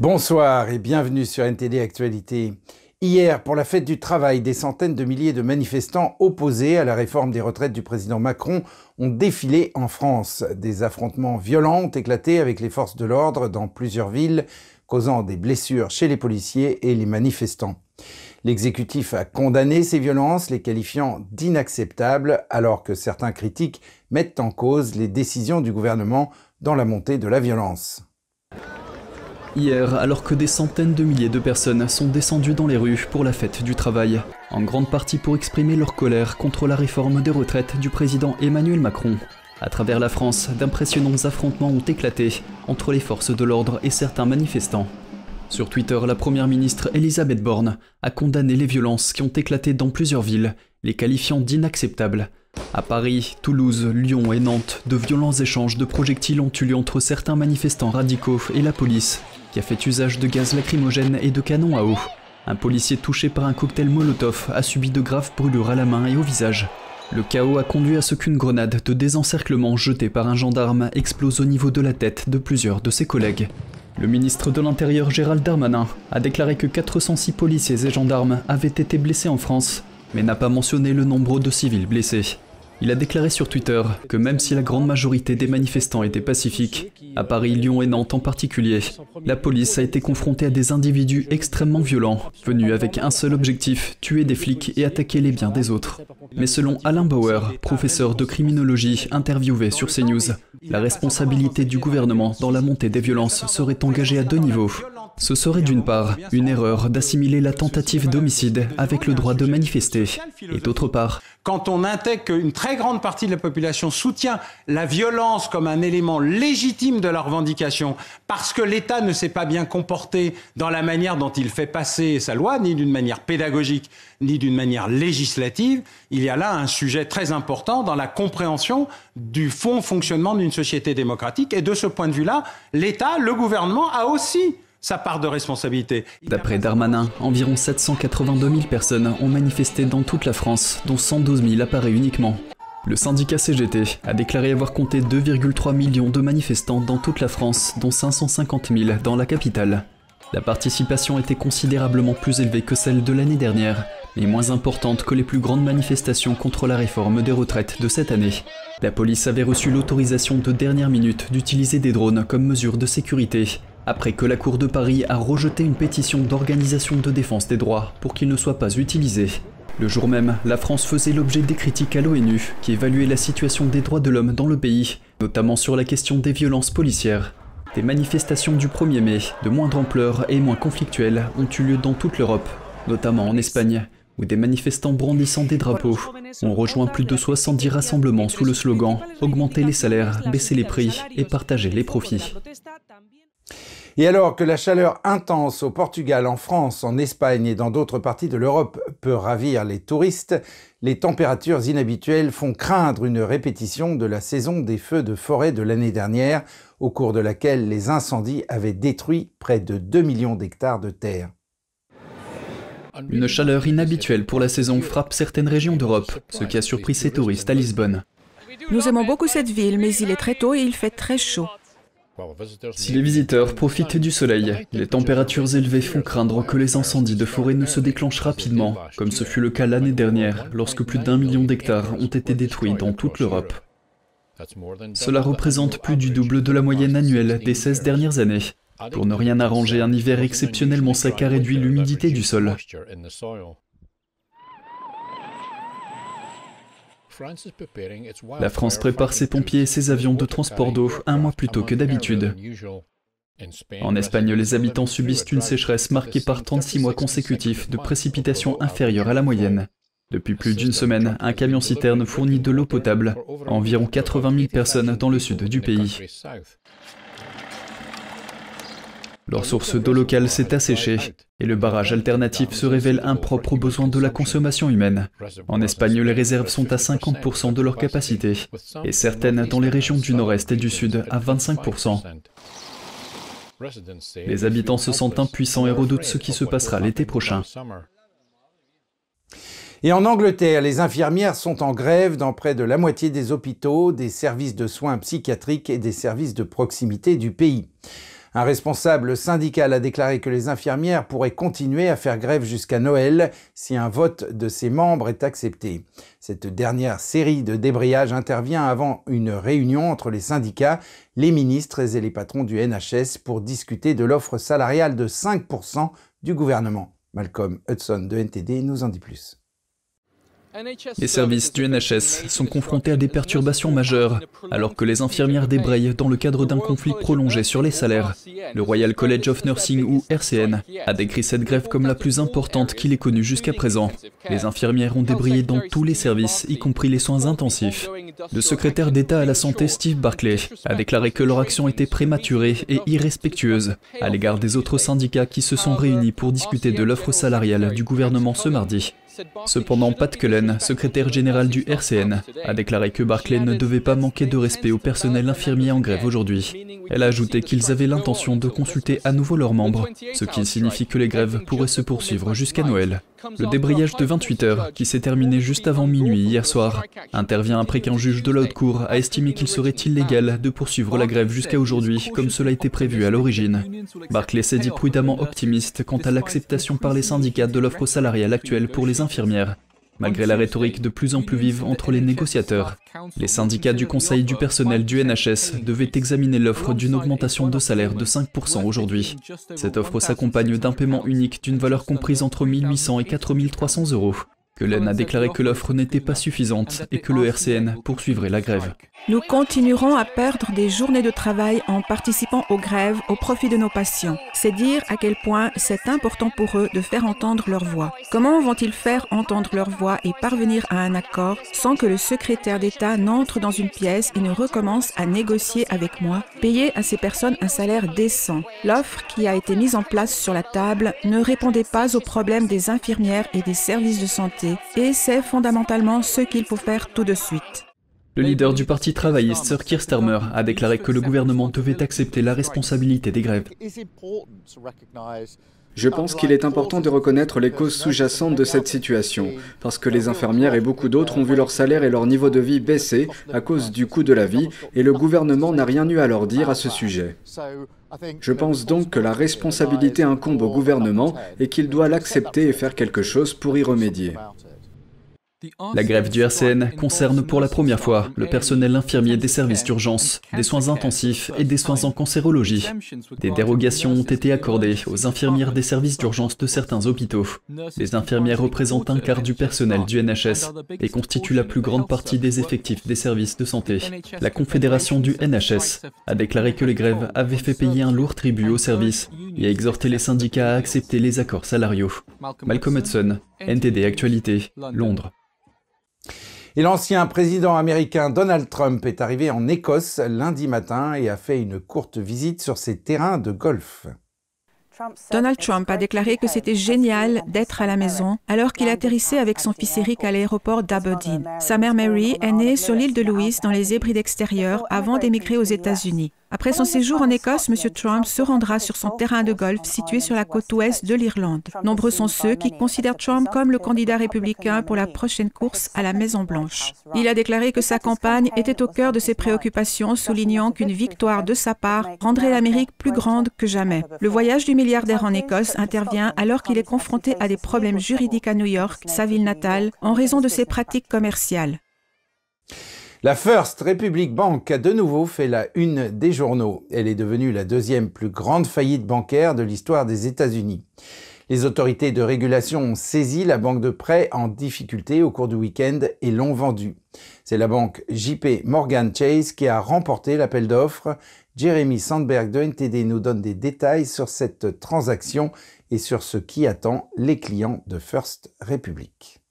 Bonsoir et bienvenue sur NTD Actualité. Hier, pour la fête du travail, des centaines de milliers de manifestants opposés à la réforme des retraites du président Macron ont défilé en France. Des affrontements violents ont éclaté avec les forces de l'ordre dans plusieurs villes, causant des blessures chez les policiers et les manifestants. L'exécutif a condamné ces violences, les qualifiant d'inacceptables, alors que certains critiques mettent en cause les décisions du gouvernement dans la montée de la violence. Hier, alors que des centaines de milliers de personnes sont descendues dans les rues pour la fête du travail, en grande partie pour exprimer leur colère contre la réforme des retraites du président Emmanuel Macron. À travers la France, d'impressionnants affrontements ont éclaté entre les forces de l'ordre et certains manifestants. Sur Twitter, la première ministre Elisabeth Borne a condamné les violences qui ont éclaté dans plusieurs villes, les qualifiant d'inacceptables. À Paris, Toulouse, Lyon et Nantes, de violents échanges de projectiles ont eu lieu entre certains manifestants radicaux et la police, qui a fait usage de gaz lacrymogène et de canons à eau. Un policier touché par un cocktail Molotov a subi de graves brûlures à la main et au visage. Le chaos a conduit à ce qu'une grenade de désencerclement jetée par un gendarme explose au niveau de la tête de plusieurs de ses collègues. Le ministre de l'Intérieur Gérald Darmanin a déclaré que 406 policiers et gendarmes avaient été blessés en France, mais n'a pas mentionné le nombre de civils blessés. Il a déclaré sur Twitter que même si la grande majorité des manifestants étaient pacifiques, à Paris, Lyon et Nantes en particulier, la police a été confrontée à des individus extrêmement violents, venus avec un seul objectif, tuer des flics et attaquer les biens des autres. Mais selon Alain Bauer, professeur de criminologie interviewé sur CNews, la responsabilité du gouvernement dans la montée des violences serait engagée à deux niveaux. Ce serait d'une part une erreur d'assimiler la tentative d'homicide avec le droit de manifester, et d'autre part quand on intègre qu'une très grande partie de la population soutient la violence comme un élément légitime de la revendication, parce que l'État ne s'est pas bien comporté dans la manière dont il fait passer sa loi, ni d'une manière pédagogique, ni d'une manière législative, il y a là un sujet très important dans la compréhension du fond fonctionnement d'une société démocratique. Et de ce point de vue-là, l'État, le gouvernement a aussi sa part de responsabilité. D'après Darmanin, environ 782 000 personnes ont manifesté dans toute la France, dont 112 000 à uniquement. Le syndicat CGT a déclaré avoir compté 2,3 millions de manifestants dans toute la France, dont 550 000 dans la capitale. La participation était considérablement plus élevée que celle de l'année dernière, mais moins importante que les plus grandes manifestations contre la réforme des retraites de cette année. La police avait reçu l'autorisation de dernière minute d'utiliser des drones comme mesure de sécurité, après que la Cour de Paris a rejeté une pétition d'organisation de défense des droits pour qu'il ne soit pas utilisé. Le jour même, la France faisait l'objet des critiques à l'ONU, qui évaluait la situation des droits de l'homme dans le pays, notamment sur la question des violences policières. Des manifestations du 1er mai, de moindre ampleur et moins conflictuelles, ont eu lieu dans toute l'Europe, notamment en Espagne, où des manifestants brandissant des drapeaux ont rejoint plus de 70 rassemblements sous le slogan Augmenter les salaires, baisser les prix et partager les profits. Et alors que la chaleur intense au Portugal, en France, en Espagne et dans d'autres parties de l'Europe peut ravir les touristes, les températures inhabituelles font craindre une répétition de la saison des feux de forêt de l'année dernière, au cours de laquelle les incendies avaient détruit près de 2 millions d'hectares de terre. Une chaleur inhabituelle pour la saison frappe certaines régions d'Europe, ce qui a surpris ces touristes à Lisbonne. Nous aimons beaucoup cette ville, mais il est très tôt et il fait très chaud. Si les visiteurs profitent du soleil, les températures élevées font craindre que les incendies de forêt ne se déclenchent rapidement, comme ce fut le cas l'année dernière, lorsque plus d'un million d'hectares ont été détruits dans toute l'Europe. Cela représente plus du double de la moyenne annuelle des 16 dernières années. Pour ne rien arranger, un hiver exceptionnellement sec a réduit l'humidité du sol. La France prépare ses pompiers et ses avions de transport d'eau un mois plus tôt que d'habitude. En Espagne, les habitants subissent une sécheresse marquée par 36 mois consécutifs de précipitations inférieures à la moyenne. Depuis plus d'une semaine, un camion-citerne fournit de l'eau potable à environ 80 000 personnes dans le sud du pays. Leur source d'eau locale s'est asséchée et le barrage alternatif se révèle impropre aux besoins de la consommation humaine. En Espagne, les réserves sont à 50% de leur capacité et certaines dans les régions du nord-est et du sud à 25%. Les habitants se sentent impuissants et redoutent ce qui se passera l'été prochain. Et en Angleterre, les infirmières sont en grève dans près de la moitié des hôpitaux, des services de soins psychiatriques et des services de proximité du pays. Un responsable syndical a déclaré que les infirmières pourraient continuer à faire grève jusqu'à Noël si un vote de ses membres est accepté. Cette dernière série de débrayages intervient avant une réunion entre les syndicats, les ministres et les patrons du NHS pour discuter de l'offre salariale de 5% du gouvernement. Malcolm Hudson de NTD nous en dit plus. Les services du NHS sont confrontés à des perturbations majeures, alors que les infirmières débrayent dans le cadre d'un conflit prolongé sur les salaires. Le Royal College of Nursing ou RCN a décrit cette grève comme la plus importante qu'il ait connue jusqu'à présent. Les infirmières ont débrayé dans tous les services, y compris les soins intensifs. Le secrétaire d'État à la santé Steve Barclay a déclaré que leur action était prématurée et irrespectueuse à l'égard des autres syndicats qui se sont réunis pour discuter de l'offre salariale du gouvernement ce mardi. Cependant, Pat Cullen, secrétaire général du RCN, a déclaré que Barclay ne devait pas manquer de respect au personnel infirmier en grève aujourd'hui. Elle a ajouté qu'ils avaient l'intention de consulter à nouveau leurs membres, ce qui signifie que les grèves pourraient se poursuivre jusqu'à Noël. Le débrayage de 28 heures, qui s'est terminé juste avant minuit hier soir, intervient après qu'un juge de la haute cour a estimé qu'il serait illégal de poursuivre la grève jusqu'à aujourd'hui, comme cela était prévu à l'origine. Barclay s'est dit prudemment optimiste quant à l'acceptation par les syndicats de l'offre salariale actuelle pour les malgré la rhétorique de plus en plus vive entre les négociateurs. Les syndicats du Conseil du personnel du NHS devaient examiner l'offre d'une augmentation de salaire de 5% aujourd'hui. Cette offre s'accompagne d'un paiement unique d'une valeur comprise entre 1800 et 4300 euros. Cullen a déclaré que l'offre n'était pas suffisante et que le RCN poursuivrait la grève. Nous continuerons à perdre des journées de travail en participant aux grèves au profit de nos patients. C'est dire à quel point c'est important pour eux de faire entendre leur voix. Comment vont-ils faire entendre leur voix et parvenir à un accord sans que le secrétaire d'État n'entre dans une pièce et ne recommence à négocier avec moi, payer à ces personnes un salaire décent? L'offre qui a été mise en place sur la table ne répondait pas aux problèmes des infirmières et des services de santé et c'est fondamentalement ce qu'il faut faire tout de suite. Le leader du Parti travailliste, Sir Keir Starmer, a déclaré que le gouvernement devait accepter la responsabilité des grèves. Je pense qu'il est important de reconnaître les causes sous-jacentes de cette situation, parce que les infirmières et beaucoup d'autres ont vu leur salaire et leur niveau de vie baisser à cause du coût de la vie, et le gouvernement n'a rien eu à leur dire à ce sujet. Je pense donc que la responsabilité incombe au gouvernement et qu'il doit l'accepter et faire quelque chose pour y remédier. La grève du RCN concerne pour la première fois le personnel infirmier des services d'urgence, des soins intensifs et des soins en cancérologie. Des dérogations ont été accordées aux infirmières des services d'urgence de certains hôpitaux. Les infirmières représentent un quart du personnel du NHS et constituent la plus grande partie des effectifs des services de santé. La Confédération du NHS a déclaré que les grèves avaient fait payer un lourd tribut aux services et a exhorté les syndicats à accepter les accords salariaux. Malcolm Hudson, NTD Actualité, Londres. Et l'ancien président américain Donald Trump est arrivé en Écosse lundi matin et a fait une courte visite sur ses terrains de golf. Donald Trump a déclaré que c'était génial d'être à la maison alors qu'il atterrissait avec son fils Eric à l'aéroport d'Aberdeen. Sa mère Mary est née sur l'île de Louis dans les Hébrides extérieures avant d'émigrer aux États-Unis. Après son séjour en Écosse, M. Trump se rendra sur son terrain de golf situé sur la côte ouest de l'Irlande. Nombreux sont ceux qui considèrent Trump comme le candidat républicain pour la prochaine course à la Maison-Blanche. Il a déclaré que sa campagne était au cœur de ses préoccupations, soulignant qu'une victoire de sa part rendrait l'Amérique plus grande que jamais. Le voyage du milliardaire en Écosse intervient alors qu'il est confronté à des problèmes juridiques à New York, sa ville natale, en raison de ses pratiques commerciales. La First Republic Bank a de nouveau fait la une des journaux. Elle est devenue la deuxième plus grande faillite bancaire de l'histoire des États-Unis. Les autorités de régulation ont saisi la banque de prêt en difficulté au cours du week-end et l'ont vendue. C'est la banque JP Morgan Chase qui a remporté l'appel d'offres. Jeremy Sandberg de NTD nous donne des détails sur cette transaction et sur ce qui attend les clients de First Republic.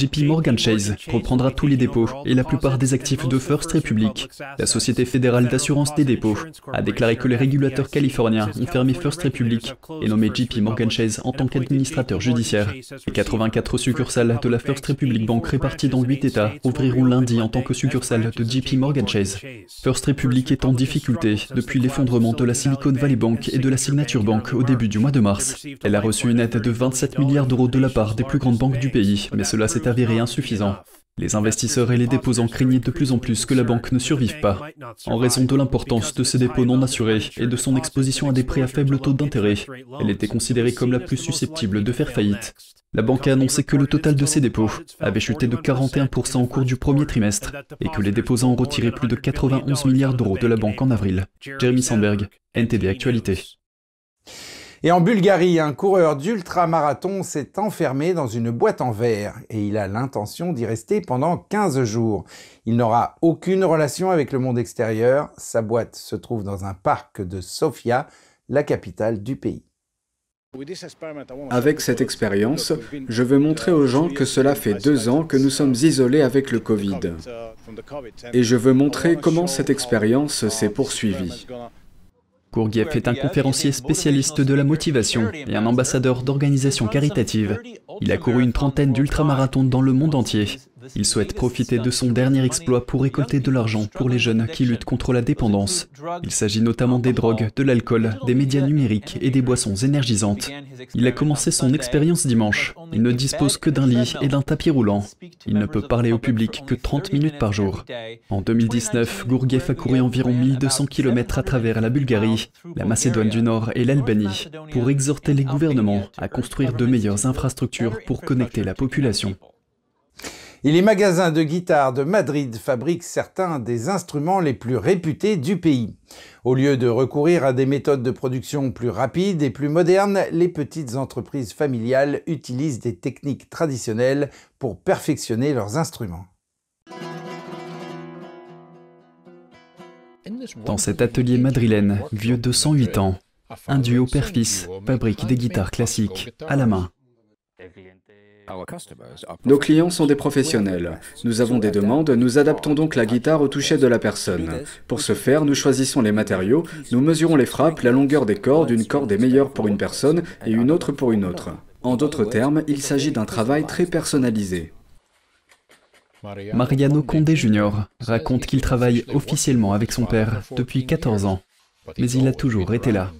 JP Morgan Chase reprendra tous les dépôts et la plupart des actifs de First Republic. La Société fédérale d'assurance des dépôts a déclaré que les régulateurs californiens ont fermé First Republic et nommé JP Morgan Chase en tant qu'administrateur judiciaire. Les 84 succursales de la First Republic Bank réparties dans 8 États ouvriront lundi en tant que succursales de JP Morgan Chase. First Republic est en difficulté depuis l'effondrement de la Silicon Valley Bank et de la Signature Bank au début du mois de mars. Elle a reçu une aide de 27 milliards d'euros de la part des plus grandes banques du pays, mais cela s'est insuffisant. Les investisseurs et les déposants craignaient de plus en plus que la banque ne survive pas, en raison de l'importance de ces dépôts non assurés et de son exposition à des prêts à faible taux d'intérêt. Elle était considérée comme la plus susceptible de faire faillite. La banque a annoncé que le total de ses dépôts avait chuté de 41% au cours du premier trimestre et que les déposants ont retiré plus de 91 milliards d'euros de la banque en avril. Jeremy Sandberg, NTD Actualité. Et en Bulgarie, un coureur d'ultra-marathon s'est enfermé dans une boîte en verre et il a l'intention d'y rester pendant 15 jours. Il n'aura aucune relation avec le monde extérieur. Sa boîte se trouve dans un parc de Sofia, la capitale du pays. Avec cette expérience, je veux montrer aux gens que cela fait deux ans que nous sommes isolés avec le Covid. Et je veux montrer comment cette expérience s'est poursuivie. Gourgiev est un conférencier spécialiste de la motivation et un ambassadeur d'organisations caritatives. Il a couru une trentaine d'ultramarathons dans le monde entier il souhaite profiter de son dernier exploit pour récolter de l'argent pour les jeunes qui luttent contre la dépendance. Il s'agit notamment des drogues, de l'alcool, des médias numériques et des boissons énergisantes. Il a commencé son expérience dimanche. Il ne dispose que d'un lit et d'un tapis roulant. Il ne peut parler au public que 30 minutes par jour. En 2019, Gourgiev a couru environ 1200 km à travers la Bulgarie, la Macédoine du Nord et l'Albanie pour exhorter les gouvernements à construire de meilleures infrastructures pour connecter la population. Et les magasins de guitare de Madrid fabriquent certains des instruments les plus réputés du pays. Au lieu de recourir à des méthodes de production plus rapides et plus modernes, les petites entreprises familiales utilisent des techniques traditionnelles pour perfectionner leurs instruments. Dans cet atelier madrilène, vieux de 108 ans, un duo père-fils fabrique des guitares classiques à la main. Nos clients sont des professionnels. Nous avons des demandes, nous adaptons donc la guitare au toucher de la personne. Pour ce faire, nous choisissons les matériaux, nous mesurons les frappes, la longueur des cordes, une corde est meilleure pour une personne et une autre pour une autre. En d'autres termes, il s'agit d'un travail très personnalisé. Mariano Condé Jr. raconte qu'il travaille officiellement avec son père depuis 14 ans, mais il a toujours été là.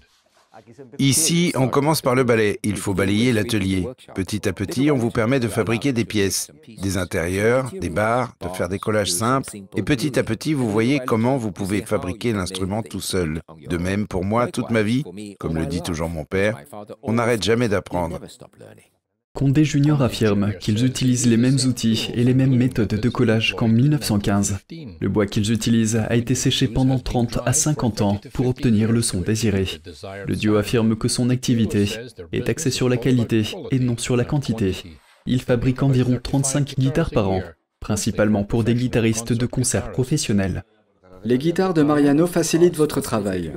Ici, on commence par le balai. Il faut balayer l'atelier. Petit à petit, on vous permet de fabriquer des pièces, des intérieurs, des barres, de faire des collages simples. Et petit à petit, vous voyez comment vous pouvez fabriquer l'instrument tout seul. De même, pour moi, toute ma vie, comme le dit toujours mon père, on n'arrête jamais d'apprendre. Condé Junior affirme qu'ils utilisent les mêmes outils et les mêmes méthodes de collage qu'en 1915. Le bois qu'ils utilisent a été séché pendant 30 à 50 ans pour obtenir le son désiré. Le duo affirme que son activité est axée sur la qualité et non sur la quantité. Il fabrique environ 35 guitares par an, principalement pour des guitaristes de concert professionnels. Les guitares de Mariano facilitent votre travail.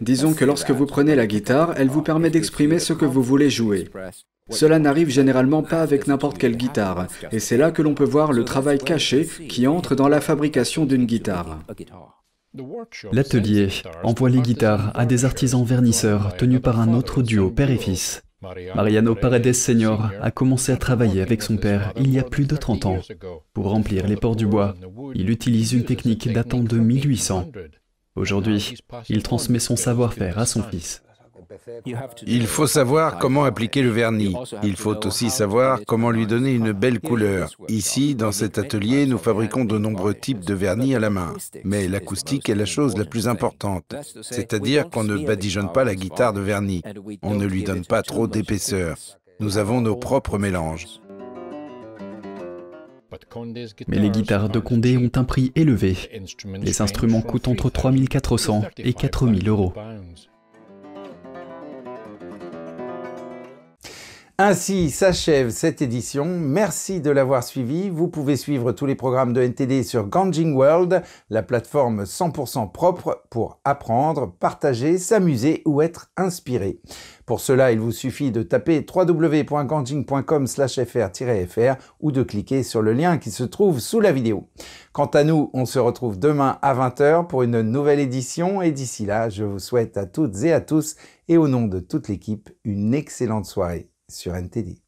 Disons que lorsque vous prenez la guitare, elle vous permet d'exprimer ce que vous voulez jouer. Cela n'arrive généralement pas avec n'importe quelle guitare, et c'est là que l'on peut voir le travail caché qui entre dans la fabrication d'une guitare. L'atelier envoie les guitares à des artisans vernisseurs tenus par un autre duo père et fils. Mariano Paredes Senior a commencé à travailler avec son père il y a plus de 30 ans. Pour remplir les ports du bois, il utilise une technique datant de 1800. Aujourd'hui, il transmet son savoir-faire à son fils. Il faut savoir comment appliquer le vernis. Il faut aussi savoir comment lui donner une belle couleur. Ici, dans cet atelier, nous fabriquons de nombreux types de vernis à la main. Mais l'acoustique est la chose la plus importante. C'est-à-dire qu'on ne badigeonne pas la guitare de vernis. On ne lui donne pas trop d'épaisseur. Nous avons nos propres mélanges. Mais les guitares de Condé ont un prix élevé. Les instruments coûtent entre 3400 et 4000 euros. Ainsi s'achève cette édition. Merci de l'avoir suivi. Vous pouvez suivre tous les programmes de NTD sur Ganjing World, la plateforme 100% propre pour apprendre, partager, s'amuser ou être inspiré. Pour cela, il vous suffit de taper www.ganjing.com/fr-fr ou de cliquer sur le lien qui se trouve sous la vidéo. Quant à nous, on se retrouve demain à 20h pour une nouvelle édition et d'ici là, je vous souhaite à toutes et à tous et au nom de toute l'équipe une excellente soirée sur NTD.